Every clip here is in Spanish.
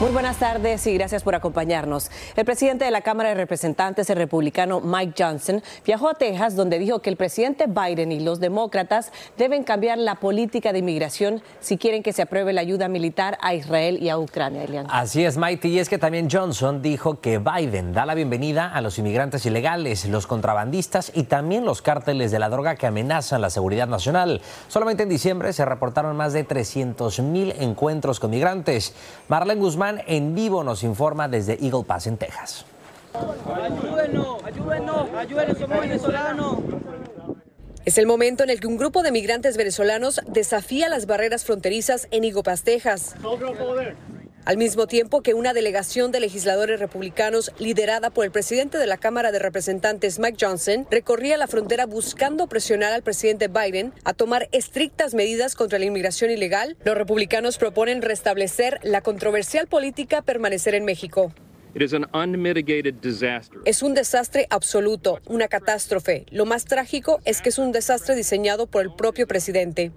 Muy buenas tardes y gracias por acompañarnos. El presidente de la Cámara de Representantes, el republicano Mike Johnson, viajó a Texas donde dijo que el presidente Biden y los demócratas deben cambiar la política de inmigración si quieren que se apruebe la ayuda militar a Israel y a Ucrania. Elian. Así es, Maite, y es que también Johnson dijo que Biden da la bienvenida a los inmigrantes ilegales, los contrabandistas y también los cárteles de la droga que amenazan la seguridad nacional. Solamente en diciembre se reportaron más de 300 mil encuentros con migrantes. Marlene Guzmán en vivo nos informa desde Eagle Pass en Texas. Es el momento en el que un grupo de migrantes venezolanos desafía las barreras fronterizas en Pass, Texas. Al mismo tiempo que una delegación de legisladores republicanos liderada por el presidente de la Cámara de Representantes Mike Johnson recorría la frontera buscando presionar al presidente Biden a tomar estrictas medidas contra la inmigración ilegal, los republicanos proponen restablecer la controversial política permanecer en México. Es un desastre absoluto, una catástrofe. Lo más trágico es que es un desastre diseñado por el propio presidente.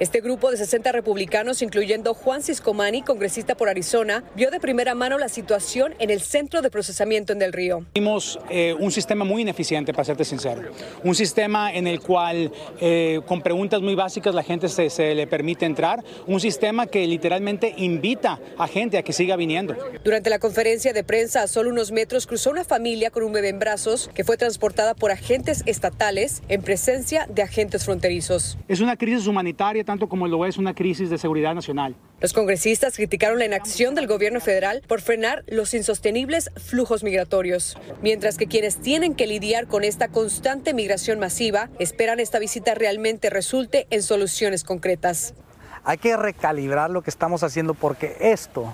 Este grupo de 60 republicanos, incluyendo Juan Ciscomani, congresista por Arizona, vio de primera mano la situación en el centro de procesamiento en Del Río. Vimos eh, un sistema muy ineficiente, para serte sincero. Un sistema en el cual, eh, con preguntas muy básicas, la gente se, se le permite entrar. Un sistema que literalmente invita a gente a que siga viniendo. Durante la conferencia de prensa, a solo unos metros, cruzó una familia con un bebé en brazos que fue transportada por agentes estatales en presencia de agentes fronterizos. Es una crisis humanitaria tanto como lo es una crisis de seguridad nacional. Los congresistas criticaron la inacción del gobierno federal por frenar los insostenibles flujos migratorios, mientras que quienes tienen que lidiar con esta constante migración masiva esperan esta visita realmente resulte en soluciones concretas. Hay que recalibrar lo que estamos haciendo porque esto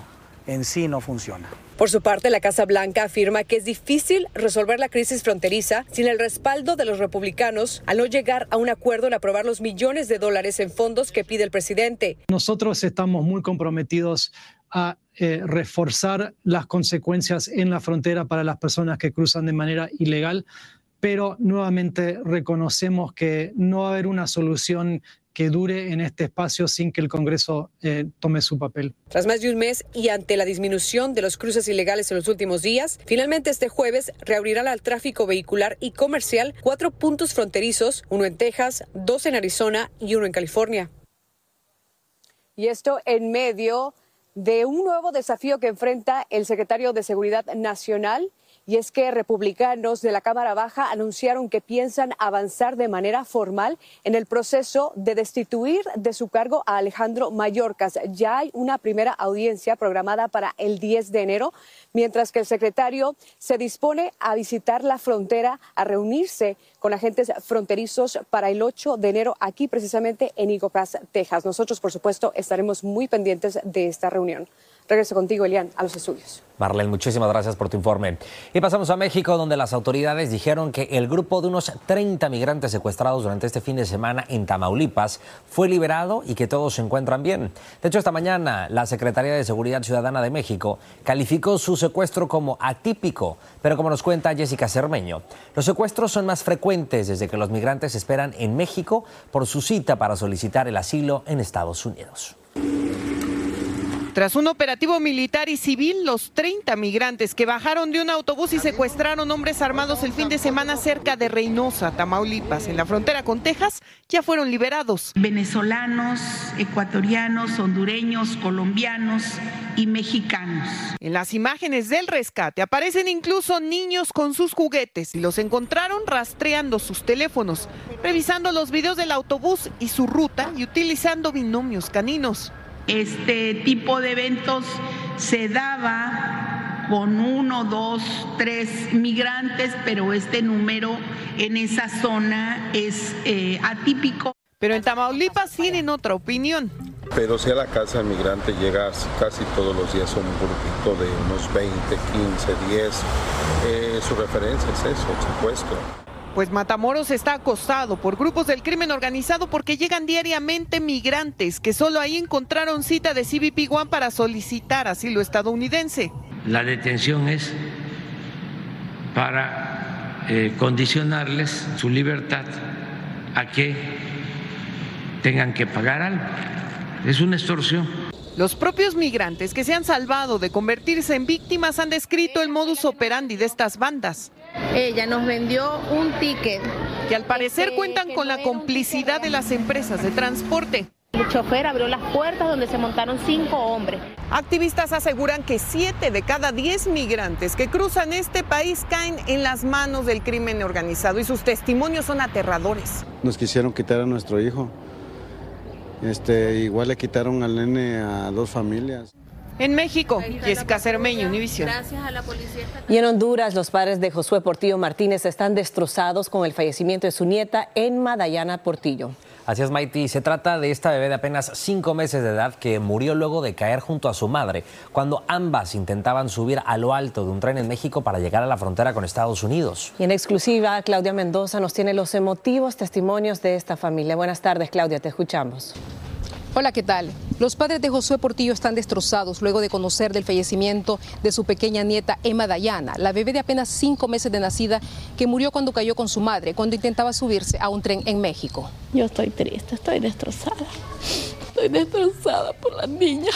en sí no funciona. Por su parte, la Casa Blanca afirma que es difícil resolver la crisis fronteriza sin el respaldo de los republicanos al no llegar a un acuerdo en aprobar los millones de dólares en fondos que pide el presidente. Nosotros estamos muy comprometidos a eh, reforzar las consecuencias en la frontera para las personas que cruzan de manera ilegal, pero nuevamente reconocemos que no va a haber una solución que dure en este espacio sin que el Congreso eh, tome su papel. Tras más de un mes y ante la disminución de los cruces ilegales en los últimos días, finalmente este jueves reabrirán al tráfico vehicular y comercial cuatro puntos fronterizos, uno en Texas, dos en Arizona y uno en California. Y esto en medio de un nuevo desafío que enfrenta el secretario de Seguridad Nacional y es que republicanos de la Cámara Baja anunciaron que piensan avanzar de manera formal en el proceso de destituir de su cargo a Alejandro Mayorkas. Ya hay una primera audiencia programada para el 10 de enero, mientras que el secretario se dispone a visitar la frontera, a reunirse con agentes fronterizos para el 8 de enero aquí precisamente en Pass, Texas. Nosotros, por supuesto, estaremos muy pendientes de esta reunión. Regreso contigo, Elian, a los estudios. Marlene, muchísimas gracias por tu informe. Y pasamos a México, donde las autoridades dijeron que el grupo de unos 30 migrantes secuestrados durante este fin de semana en Tamaulipas fue liberado y que todos se encuentran bien. De hecho, esta mañana la Secretaría de Seguridad Ciudadana de México calificó su secuestro como atípico, pero como nos cuenta Jessica Cermeño, los secuestros son más frecuentes desde que los migrantes esperan en México por su cita para solicitar el asilo en Estados Unidos. Tras un operativo militar y civil, los 30 migrantes que bajaron de un autobús y secuestraron hombres armados el fin de semana cerca de Reynosa, Tamaulipas, en la frontera con Texas, ya fueron liberados. Venezolanos, ecuatorianos, hondureños, colombianos y mexicanos. En las imágenes del rescate aparecen incluso niños con sus juguetes y los encontraron rastreando sus teléfonos, revisando los videos del autobús y su ruta y utilizando binomios caninos. Este tipo de eventos se daba con uno, dos, tres migrantes, pero este número en esa zona es eh, atípico. Pero en Tamaulipas tienen otra opinión. Pero si a la casa del migrante llega casi todos los días un grupito de unos 20, 15, 10, eh, su referencia es eso, el secuestro. Pues Matamoros está acosado por grupos del crimen organizado porque llegan diariamente migrantes que solo ahí encontraron cita de CBP One para solicitar asilo estadounidense. La detención es para eh, condicionarles su libertad a que tengan que pagar algo. Es una extorsión. Los propios migrantes que se han salvado de convertirse en víctimas han descrito el modus operandi de estas bandas. Ella nos vendió un ticket. Que al parecer cuentan con la complicidad de las empresas de transporte. El chofer abrió las puertas donde se montaron cinco hombres. Activistas aseguran que siete de cada diez migrantes que cruzan este país caen en las manos del crimen organizado y sus testimonios son aterradores. Nos quisieron quitar a nuestro hijo. Este, igual le quitaron al nene a dos familias. En México, Jessica Cermeño, Univision. Y en Honduras, los padres de Josué Portillo Martínez están destrozados con el fallecimiento de su nieta Enma Dayana Portillo. Así es, Maiti. Se trata de esta bebé de apenas cinco meses de edad que murió luego de caer junto a su madre cuando ambas intentaban subir a lo alto de un tren en México para llegar a la frontera con Estados Unidos. Y en exclusiva, Claudia Mendoza nos tiene los emotivos testimonios de esta familia. Buenas tardes, Claudia, te escuchamos. Hola, ¿qué tal? Los padres de Josué Portillo están destrozados luego de conocer del fallecimiento de su pequeña nieta Emma Dayana, la bebé de apenas cinco meses de nacida que murió cuando cayó con su madre cuando intentaba subirse a un tren en México. Yo estoy triste, estoy destrozada. Estoy destrozada por la niña.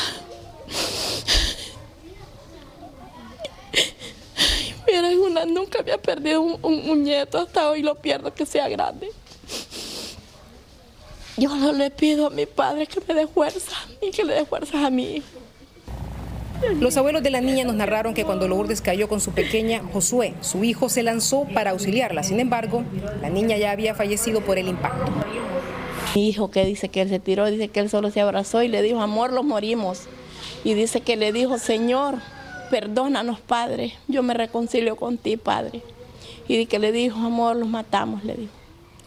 Mira, una, nunca había perdido un, un nieto, hasta hoy lo pierdo que sea grande. Yo no le pido a mi padre que me dé fuerza y que le dé fuerzas a mi hijo. Los abuelos de la niña nos narraron que cuando Lourdes cayó con su pequeña Josué, su hijo se lanzó para auxiliarla. Sin embargo, la niña ya había fallecido por el impacto. Mi hijo que dice que él se tiró, dice que él solo se abrazó y le dijo, amor, los morimos. Y dice que le dijo, Señor, perdónanos, Padre, yo me reconcilio con ti, Padre. Y que le dijo, amor, los matamos, le dijo.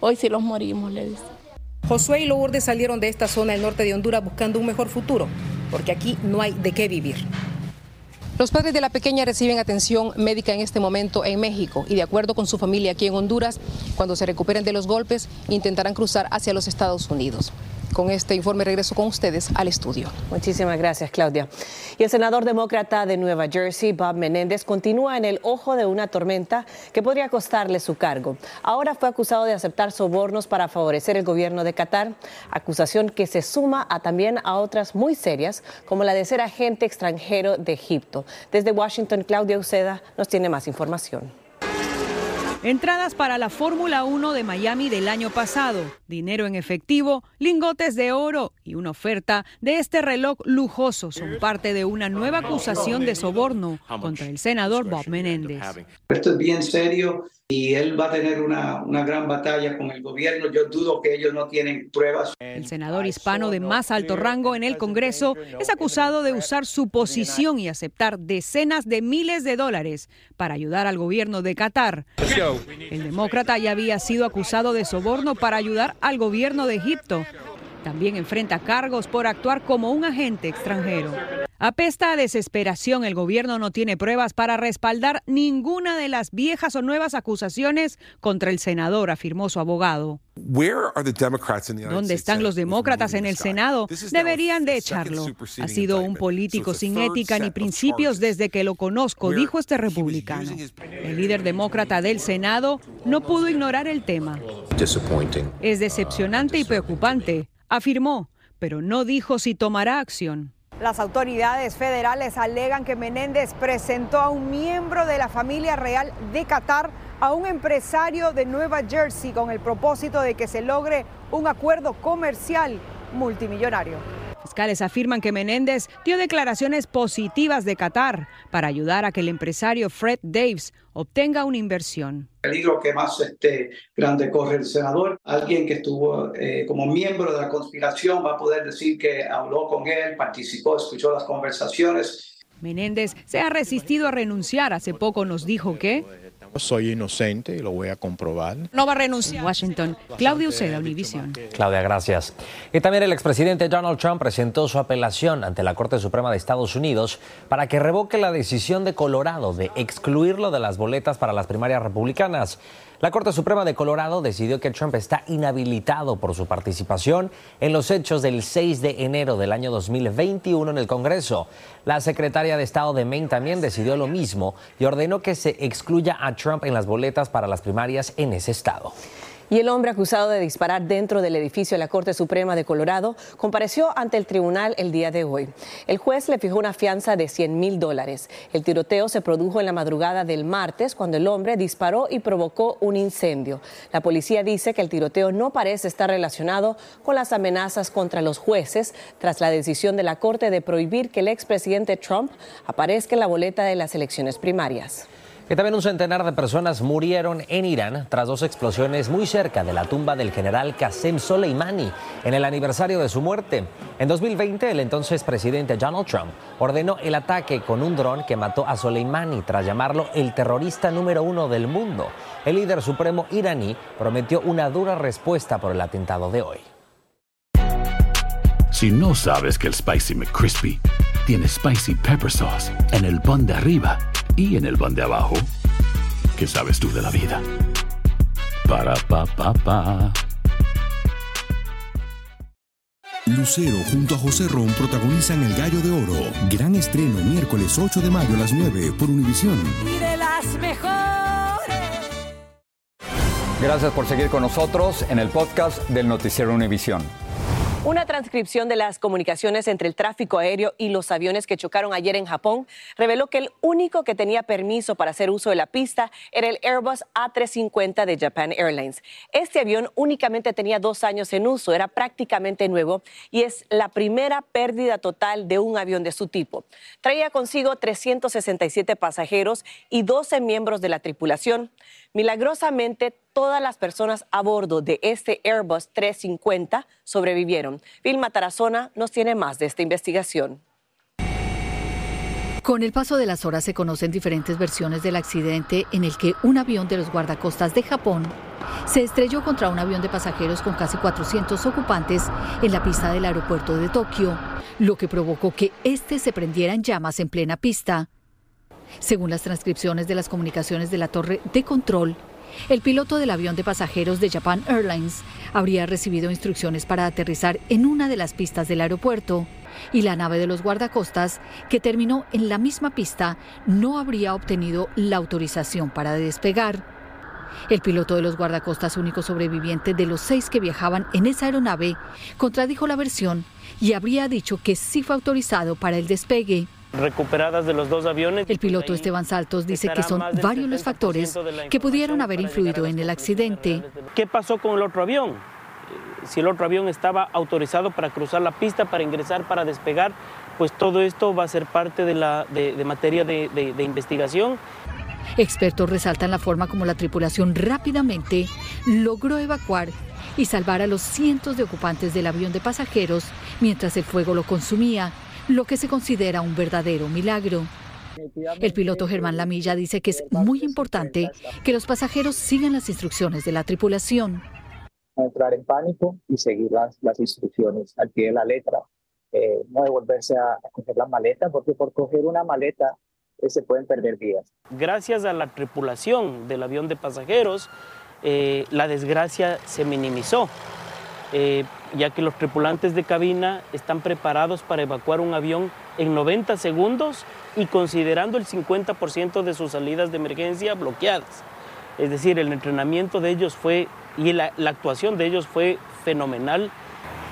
Hoy sí los morimos, le dice. Josué y Lourdes salieron de esta zona del norte de Honduras buscando un mejor futuro, porque aquí no hay de qué vivir. Los padres de la pequeña reciben atención médica en este momento en México y de acuerdo con su familia aquí en Honduras, cuando se recuperen de los golpes, intentarán cruzar hacia los Estados Unidos. Con este informe regreso con ustedes al estudio. Muchísimas gracias, Claudia. Y el senador demócrata de Nueva Jersey, Bob Menéndez, continúa en el ojo de una tormenta que podría costarle su cargo. Ahora fue acusado de aceptar sobornos para favorecer el gobierno de Qatar, acusación que se suma a también a otras muy serias, como la de ser agente extranjero de Egipto. Desde Washington, Claudia Uceda nos tiene más información. Entradas para la Fórmula 1 de Miami del año pasado, dinero en efectivo, lingotes de oro y una oferta de este reloj lujoso son parte de una nueva acusación de soborno contra el senador Bob Menéndez. Esto es bien serio y él va a tener una, una, gran batalla con el gobierno. Yo dudo que ellos no tienen pruebas. El senador hispano de más alto rango en el Congreso es acusado de usar su posición y aceptar decenas de miles de dólares para ayudar al gobierno de Qatar. El demócrata ya había sido acusado de soborno para ayudar al gobierno de Egipto. también enfrenta cargos por actuar como un agente extranjero. Apesta a desesperación, el gobierno no tiene pruebas para respaldar ninguna de las viejas o nuevas acusaciones contra el senador, afirmó su abogado. ¿Dónde están los demócratas en el Senado? Deberían de echarlo. Ha sido un político sin ética ni principios desde que lo conozco, dijo este republicano. El líder demócrata del Senado no pudo ignorar el tema. Es decepcionante y preocupante, afirmó, pero no dijo si tomará acción. Las autoridades federales alegan que Menéndez presentó a un miembro de la familia real de Qatar a un empresario de Nueva Jersey con el propósito de que se logre un acuerdo comercial multimillonario. Fiscales afirman que Menéndez dio declaraciones positivas de Qatar para ayudar a que el empresario Fred Daves obtenga una inversión. El peligro que más este, grande corre el senador, alguien que estuvo eh, como miembro de la conspiración va a poder decir que habló con él, participó, escuchó las conversaciones. Menéndez se ha resistido a renunciar. Hace poco nos dijo que soy inocente y lo voy a comprobar. No va a renunciar. Washington, Claudio Uceda, Univision. Claudia, gracias. Y también el expresidente Donald Trump presentó su apelación ante la Corte Suprema de Estados Unidos para que revoque la decisión de Colorado de excluirlo de las boletas para las primarias republicanas. La Corte Suprema de Colorado decidió que Trump está inhabilitado por su participación en los hechos del 6 de enero del año 2021 en el Congreso. La secretaria de Estado de Maine también decidió lo mismo y ordenó que se excluya a Trump en las boletas para las primarias en ese estado. Y el hombre acusado de disparar dentro del edificio de la Corte Suprema de Colorado compareció ante el tribunal el día de hoy. El juez le fijó una fianza de 100 mil dólares. El tiroteo se produjo en la madrugada del martes cuando el hombre disparó y provocó un incendio. La policía dice que el tiroteo no parece estar relacionado con las amenazas contra los jueces tras la decisión de la Corte de prohibir que el expresidente Trump aparezca en la boleta de las elecciones primarias. Y también un centenar de personas murieron en Irán tras dos explosiones muy cerca de la tumba del general Qasem Soleimani en el aniversario de su muerte. En 2020, el entonces presidente Donald Trump ordenó el ataque con un dron que mató a Soleimani tras llamarlo el terrorista número uno del mundo. El líder supremo iraní prometió una dura respuesta por el atentado de hoy. Si no sabes que el Spicy McCrispy tiene Spicy Pepper Sauce en el pan de arriba, y en el pan de abajo, ¿qué sabes tú de la vida? Para pa pa pa. Lucero junto a José Ron protagonizan El Gallo de Oro. Gran estreno miércoles 8 de mayo a las 9 por Univisión. Y de las mejores. Gracias por seguir con nosotros en el podcast del Noticiero Univisión. Una transcripción de las comunicaciones entre el tráfico aéreo y los aviones que chocaron ayer en Japón reveló que el único que tenía permiso para hacer uso de la pista era el Airbus A350 de Japan Airlines. Este avión únicamente tenía dos años en uso, era prácticamente nuevo y es la primera pérdida total de un avión de su tipo. Traía consigo 367 pasajeros y 12 miembros de la tripulación. Milagrosamente, todas las personas a bordo de este Airbus 350 sobrevivieron. Vilma Tarazona nos tiene más de esta investigación. Con el paso de las horas se conocen diferentes versiones del accidente en el que un avión de los guardacostas de Japón se estrelló contra un avión de pasajeros con casi 400 ocupantes en la pista del aeropuerto de Tokio, lo que provocó que este se prendiera en llamas en plena pista. Según las transcripciones de las comunicaciones de la torre de control, el piloto del avión de pasajeros de Japan Airlines habría recibido instrucciones para aterrizar en una de las pistas del aeropuerto y la nave de los guardacostas, que terminó en la misma pista, no habría obtenido la autorización para despegar. El piloto de los guardacostas, único sobreviviente de los seis que viajaban en esa aeronave, contradijo la versión y habría dicho que sí fue autorizado para el despegue recuperadas de los dos aviones. El piloto Esteban Saltos dice que son varios los factores que pudieron haber influido en el accidente. ¿Qué pasó con el otro avión? Si el otro avión estaba autorizado para cruzar la pista, para ingresar, para despegar, pues todo esto va a ser parte de, la, de, materia de, de investigación. Expertos resaltan la forma como la tripulación rápidamente logró evacuar y salvar a los cientos de ocupantes del avión de pasajeros mientras el fuego lo consumía lo que se considera un verdadero milagro. El piloto Germán Lamilla dice que es muy importante que los pasajeros sigan las instrucciones de la tripulación. no entrar en pánico y seguir las, las instrucciones al pie de la letra. Eh, no devolverse a, a, coger la maleta, porque por coger una maleta eh, se pueden perder vidas. Gracias a la tripulación del avión de pasajeros, eh, la desgracia se minimizó, eh, ya que los tripulantes de cabina están preparados para evacuar un avión en 90 segundos y considerando el 50% de sus salidas de emergencia bloqueadas. Es decir, el entrenamiento de ellos fue y la, la actuación de ellos fue fenomenal.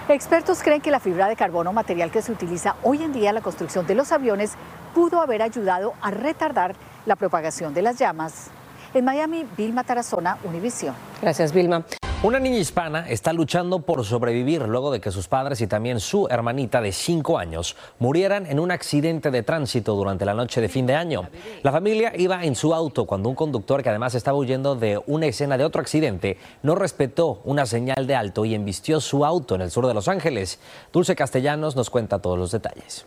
Expertos creen que la fibra de carbono, material que se utiliza hoy en día en la construcción de los aviones, pudo haber ayudado a retardar la propagación de las llamas. En Miami, Vilma Tarazona, Univisión. Gracias, Vilma. Una niña hispana está luchando por sobrevivir luego de que sus padres y también su hermanita de 5 años murieran en un accidente de tránsito durante la noche de fin de año. La familia iba en su auto cuando un conductor que además estaba huyendo de una escena de otro accidente no respetó una señal de alto y embistió su auto en el sur de Los Ángeles. Dulce Castellanos nos cuenta todos los detalles.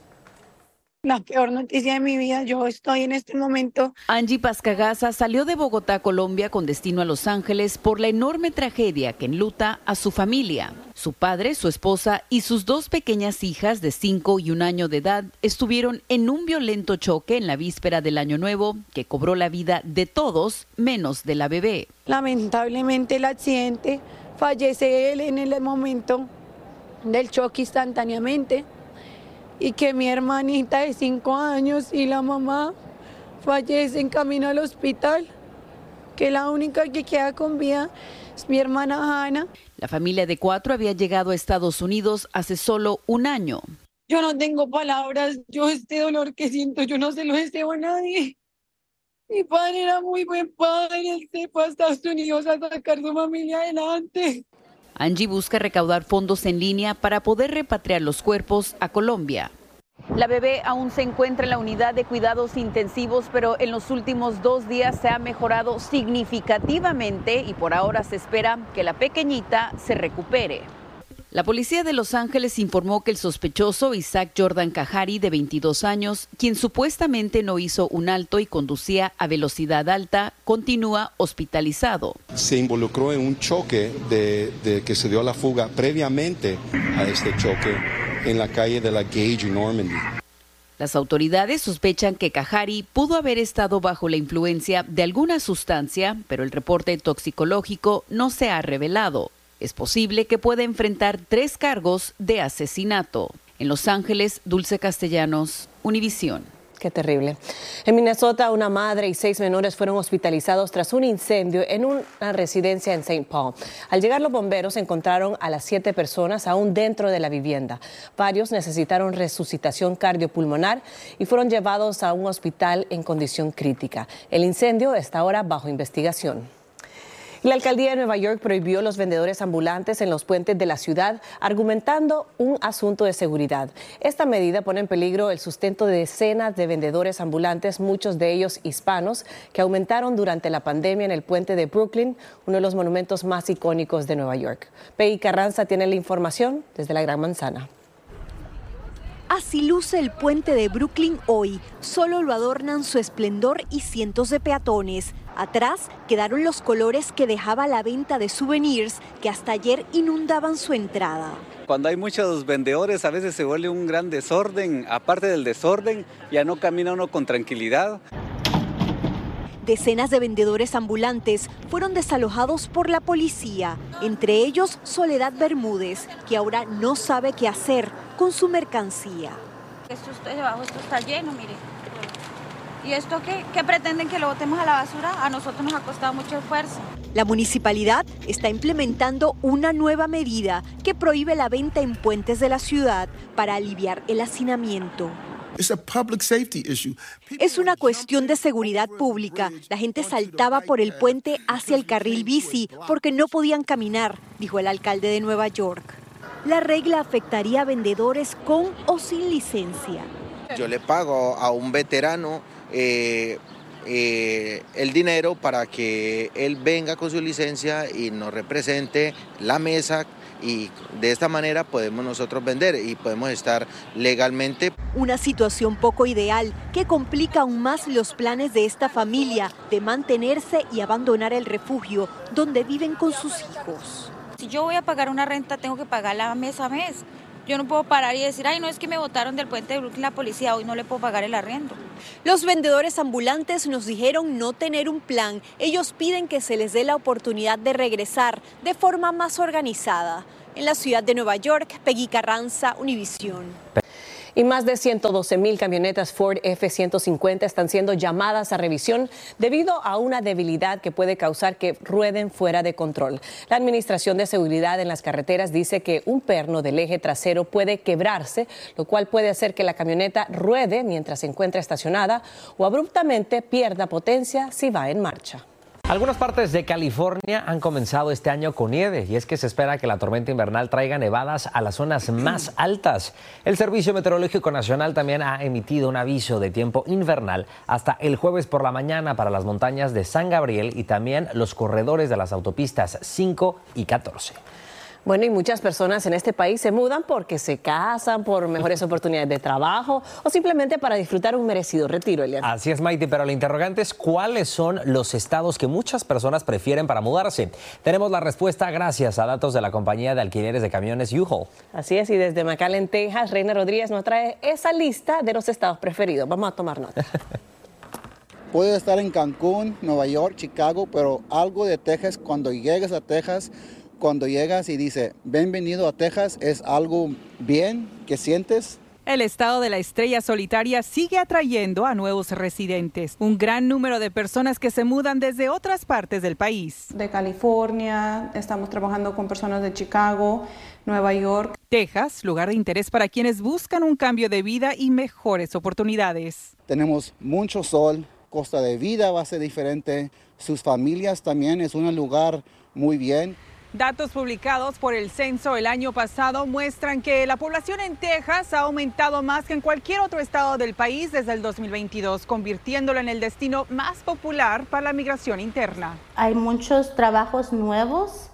La peor noticia de mi vida, yo estoy en este momento. Angie Pascagasa salió de Bogotá, Colombia, con destino a Los Ángeles por la enorme tragedia que enluta a su familia. Su padre, su esposa y sus dos pequeñas hijas de 5 y un año de edad estuvieron en un violento choque en la víspera del Año Nuevo que cobró la vida de todos menos de la bebé. Lamentablemente el accidente fallece él en el momento del choque instantáneamente y que mi hermanita de cinco años y la mamá fallece en camino al hospital, que la única que queda con vida es mi hermana Ana. La familia de cuatro había llegado a Estados Unidos hace solo un año. Yo no tengo palabras, yo este dolor que siento, yo no se lo deseo a nadie. Mi padre era muy buen padre, él se fue a Estados Unidos a sacar su familia adelante. Angie busca recaudar fondos en línea para poder repatriar los cuerpos a Colombia. La bebé aún se encuentra en la unidad de cuidados intensivos, pero en los últimos dos días se ha mejorado significativamente y por ahora se espera que la pequeñita se recupere. La policía de Los Ángeles informó que el sospechoso Isaac Jordan Cajari, de 22 años, quien supuestamente no hizo un alto y conducía a velocidad alta, continúa hospitalizado. Se involucró en un choque de, de que se dio la fuga previamente a este choque en la calle de la Gage Normandy. Las autoridades sospechan que Cajari pudo haber estado bajo la influencia de alguna sustancia, pero el reporte toxicológico no se ha revelado. Es posible que pueda enfrentar tres cargos de asesinato. En Los Ángeles, Dulce Castellanos, Univisión. Qué terrible. En Minnesota, una madre y seis menores fueron hospitalizados tras un incendio en una residencia en St. Paul. Al llegar los bomberos encontraron a las siete personas aún dentro de la vivienda. Varios necesitaron resucitación cardiopulmonar y fueron llevados a un hospital en condición crítica. El incendio está ahora bajo investigación. La alcaldía de Nueva York prohibió los vendedores ambulantes en los puentes de la ciudad, argumentando un asunto de seguridad. Esta medida pone en peligro el sustento de decenas de vendedores ambulantes, muchos de ellos hispanos, que aumentaron durante la pandemia en el puente de Brooklyn, uno de los monumentos más icónicos de Nueva York. Pei Carranza tiene la información desde la Gran Manzana. Así luce el puente de Brooklyn hoy. Solo lo adornan su esplendor y cientos de peatones. Atrás quedaron los colores que dejaba la venta de souvenirs que hasta ayer inundaban su entrada. Cuando hay muchos vendedores a veces se vuelve un gran desorden. Aparte del desorden, ya no camina uno con tranquilidad. Decenas de vendedores ambulantes fueron desalojados por la policía, entre ellos Soledad Bermúdez, que ahora no sabe qué hacer con su mercancía. Esto está debajo, esto está lleno, mire. ¿Y esto qué? ¿Qué pretenden que lo botemos a la basura? A nosotros nos ha costado mucho esfuerzo. La municipalidad está implementando una nueva medida que prohíbe la venta en puentes de la ciudad para aliviar el hacinamiento. Es una cuestión de seguridad pública. La gente saltaba por el puente hacia el carril bici porque no podían caminar, dijo el alcalde de Nueva York. La regla afectaría a vendedores con o sin licencia. Yo le pago a un veterano eh, eh, el dinero para que él venga con su licencia y nos represente la mesa y de esta manera podemos nosotros vender y podemos estar legalmente. Una situación poco ideal que complica aún más los planes de esta familia de mantenerse y abandonar el refugio donde viven con sus hijos. Si yo voy a pagar una renta, tengo que pagarla mes a mes. Yo no puedo parar y decir, ay, no es que me botaron del puente de Brooklyn la policía, hoy no le puedo pagar el arriendo. Los vendedores ambulantes nos dijeron no tener un plan. Ellos piden que se les dé la oportunidad de regresar de forma más organizada. En la ciudad de Nueva York, Peggy Carranza, Univisión. Y más de 112 mil camionetas Ford F-150 están siendo llamadas a revisión debido a una debilidad que puede causar que rueden fuera de control. La Administración de Seguridad en las Carreteras dice que un perno del eje trasero puede quebrarse, lo cual puede hacer que la camioneta ruede mientras se encuentra estacionada o abruptamente pierda potencia si va en marcha. Algunas partes de California han comenzado este año con nieve y es que se espera que la tormenta invernal traiga nevadas a las zonas más altas. El Servicio Meteorológico Nacional también ha emitido un aviso de tiempo invernal hasta el jueves por la mañana para las montañas de San Gabriel y también los corredores de las autopistas 5 y 14. Bueno, y muchas personas en este país se mudan porque se casan, por mejores oportunidades de trabajo o simplemente para disfrutar un merecido retiro, Elian. Así es, Maite, pero la interrogante es cuáles son los estados que muchas personas prefieren para mudarse. Tenemos la respuesta gracias a datos de la compañía de alquileres de camiones U-Haul. Así es, y desde McAllen, Texas, Reina Rodríguez nos trae esa lista de los estados preferidos. Vamos a tomar nota. Puedes estar en Cancún, Nueva York, Chicago, pero algo de Texas, cuando llegues a Texas, cuando llegas y dice, bienvenido a Texas, es algo bien que sientes. El estado de la estrella solitaria sigue atrayendo a nuevos residentes, un gran número de personas que se mudan desde otras partes del país. De California, estamos trabajando con personas de Chicago, Nueva York. Texas, lugar de interés para quienes buscan un cambio de vida y mejores oportunidades. Tenemos mucho sol, costa de vida va a ser diferente, sus familias también es un lugar muy bien. Datos publicados por el censo el año pasado muestran que la población en Texas ha aumentado más que en cualquier otro estado del país desde el 2022, convirtiéndolo en el destino más popular para la migración interna. Hay muchos trabajos nuevos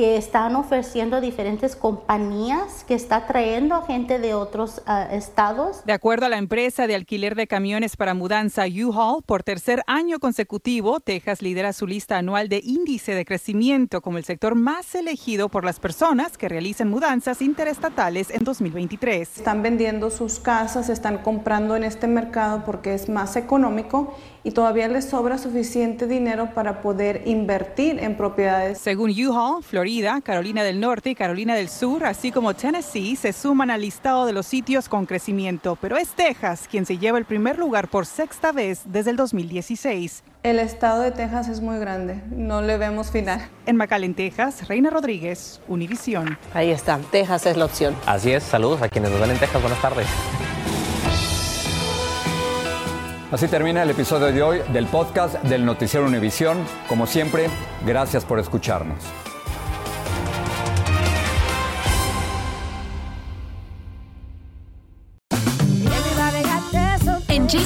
que están ofreciendo diferentes compañías que está trayendo a gente de otros uh, estados. De acuerdo a la empresa de alquiler de camiones para mudanza U-Haul, por tercer año consecutivo, Texas lidera su lista anual de índice de crecimiento como el sector más elegido por las personas que realicen mudanzas interestatales en 2023. Están vendiendo sus casas, están comprando en este mercado porque es más económico y todavía les sobra suficiente dinero para poder invertir en propiedades. Según U-Haul, Florida, Carolina del Norte y Carolina del Sur, así como Tennessee, se suman al listado de los sitios con crecimiento, pero es Texas quien se lleva el primer lugar por sexta vez desde el 2016. El estado de Texas es muy grande, no le vemos final. En McAllen, Texas, Reina Rodríguez, Univisión. Ahí está, Texas es la opción. Así es, saludos a quienes nos ven en Texas, buenas tardes. Así termina el episodio de hoy del podcast del Noticiero Univisión. Como siempre, gracias por escucharnos.